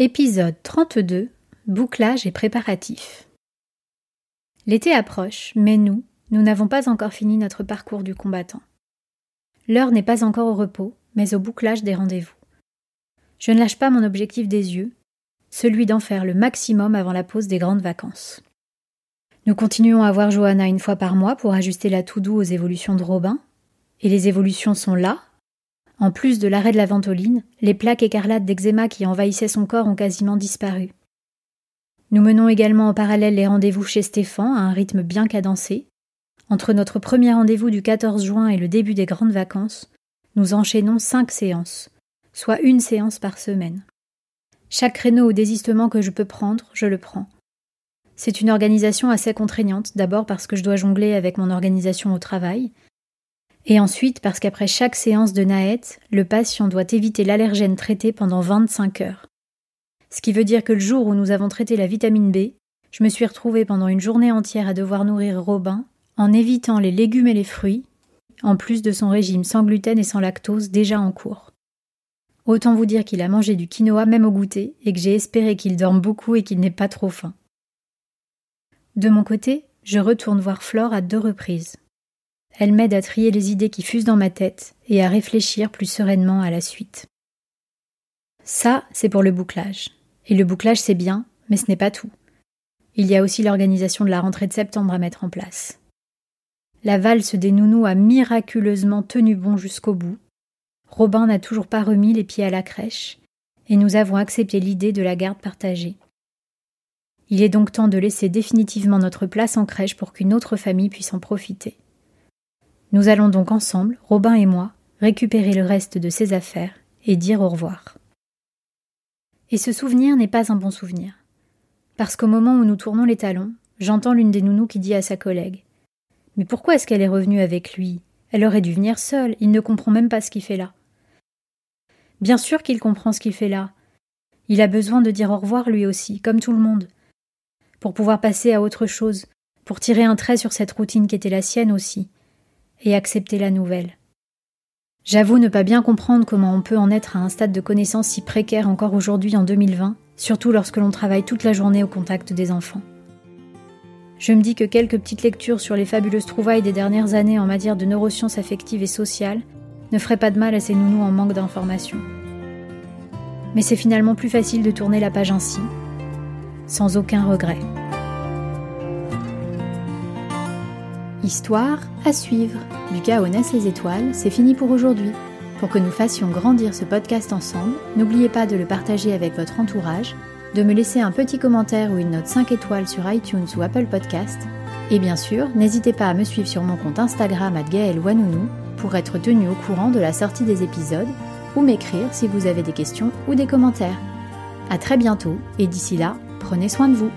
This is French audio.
Épisode 32 Bouclage et préparatifs. L'été approche, mais nous, nous n'avons pas encore fini notre parcours du combattant. L'heure n'est pas encore au repos, mais au bouclage des rendez-vous. Je ne lâche pas mon objectif des yeux, celui d'en faire le maximum avant la pause des grandes vacances. Nous continuons à voir Johanna une fois par mois pour ajuster la tout doux aux évolutions de Robin, et les évolutions sont là. En plus de l'arrêt de la ventoline, les plaques écarlates d'eczéma qui envahissaient son corps ont quasiment disparu. Nous menons également en parallèle les rendez-vous chez Stéphane à un rythme bien cadencé. Entre notre premier rendez-vous du 14 juin et le début des grandes vacances, nous enchaînons cinq séances, soit une séance par semaine. Chaque créneau ou désistement que je peux prendre, je le prends. C'est une organisation assez contraignante, d'abord parce que je dois jongler avec mon organisation au travail, et ensuite parce qu'après chaque séance de NAET, le patient doit éviter l'allergène traité pendant 25 heures. Ce qui veut dire que le jour où nous avons traité la vitamine B, je me suis retrouvée pendant une journée entière à devoir nourrir Robin en évitant les légumes et les fruits, en plus de son régime sans gluten et sans lactose déjà en cours. Autant vous dire qu'il a mangé du quinoa même au goûter et que j'ai espéré qu'il dorme beaucoup et qu'il n'ait pas trop faim. De mon côté, je retourne voir Flore à deux reprises. Elle m'aide à trier les idées qui fusent dans ma tête et à réfléchir plus sereinement à la suite. Ça, c'est pour le bouclage. Et le bouclage, c'est bien, mais ce n'est pas tout. Il y a aussi l'organisation de la rentrée de septembre à mettre en place. La valse des nounous a miraculeusement tenu bon jusqu'au bout, Robin n'a toujours pas remis les pieds à la crèche, et nous avons accepté l'idée de la garde partagée. Il est donc temps de laisser définitivement notre place en crèche pour qu'une autre famille puisse en profiter. Nous allons donc ensemble, Robin et moi, récupérer le reste de ses affaires et dire au revoir. Et ce souvenir n'est pas un bon souvenir. Parce qu'au moment où nous tournons les talons, j'entends l'une des nounous qui dit à sa collègue Mais pourquoi est-ce qu'elle est revenue avec lui? Elle aurait dû venir seule, il ne comprend même pas ce qu'il fait là. Bien sûr qu'il comprend ce qu'il fait là. Il a besoin de dire au revoir lui aussi, comme tout le monde, pour pouvoir passer à autre chose, pour tirer un trait sur cette routine qui était la sienne aussi, et accepter la nouvelle. J'avoue ne pas bien comprendre comment on peut en être à un stade de connaissance si précaire encore aujourd'hui en 2020, surtout lorsque l'on travaille toute la journée au contact des enfants. Je me dis que quelques petites lectures sur les fabuleuses trouvailles des dernières années en matière de neurosciences affectives et sociales ne ferait pas de mal à ces nounous en manque d'informations. Mais c'est finalement plus facile de tourner la page ainsi, sans aucun regret. Histoire à suivre. Du chaos naissent les étoiles, c'est fini pour aujourd'hui. Pour que nous fassions grandir ce podcast ensemble, n'oubliez pas de le partager avec votre entourage, de me laisser un petit commentaire ou une note 5 étoiles sur iTunes ou Apple Podcast. Et bien sûr, n'hésitez pas à me suivre sur mon compte Instagram at Wanounou pour être tenu au courant de la sortie des épisodes ou m'écrire si vous avez des questions ou des commentaires. À très bientôt et d'ici là, prenez soin de vous.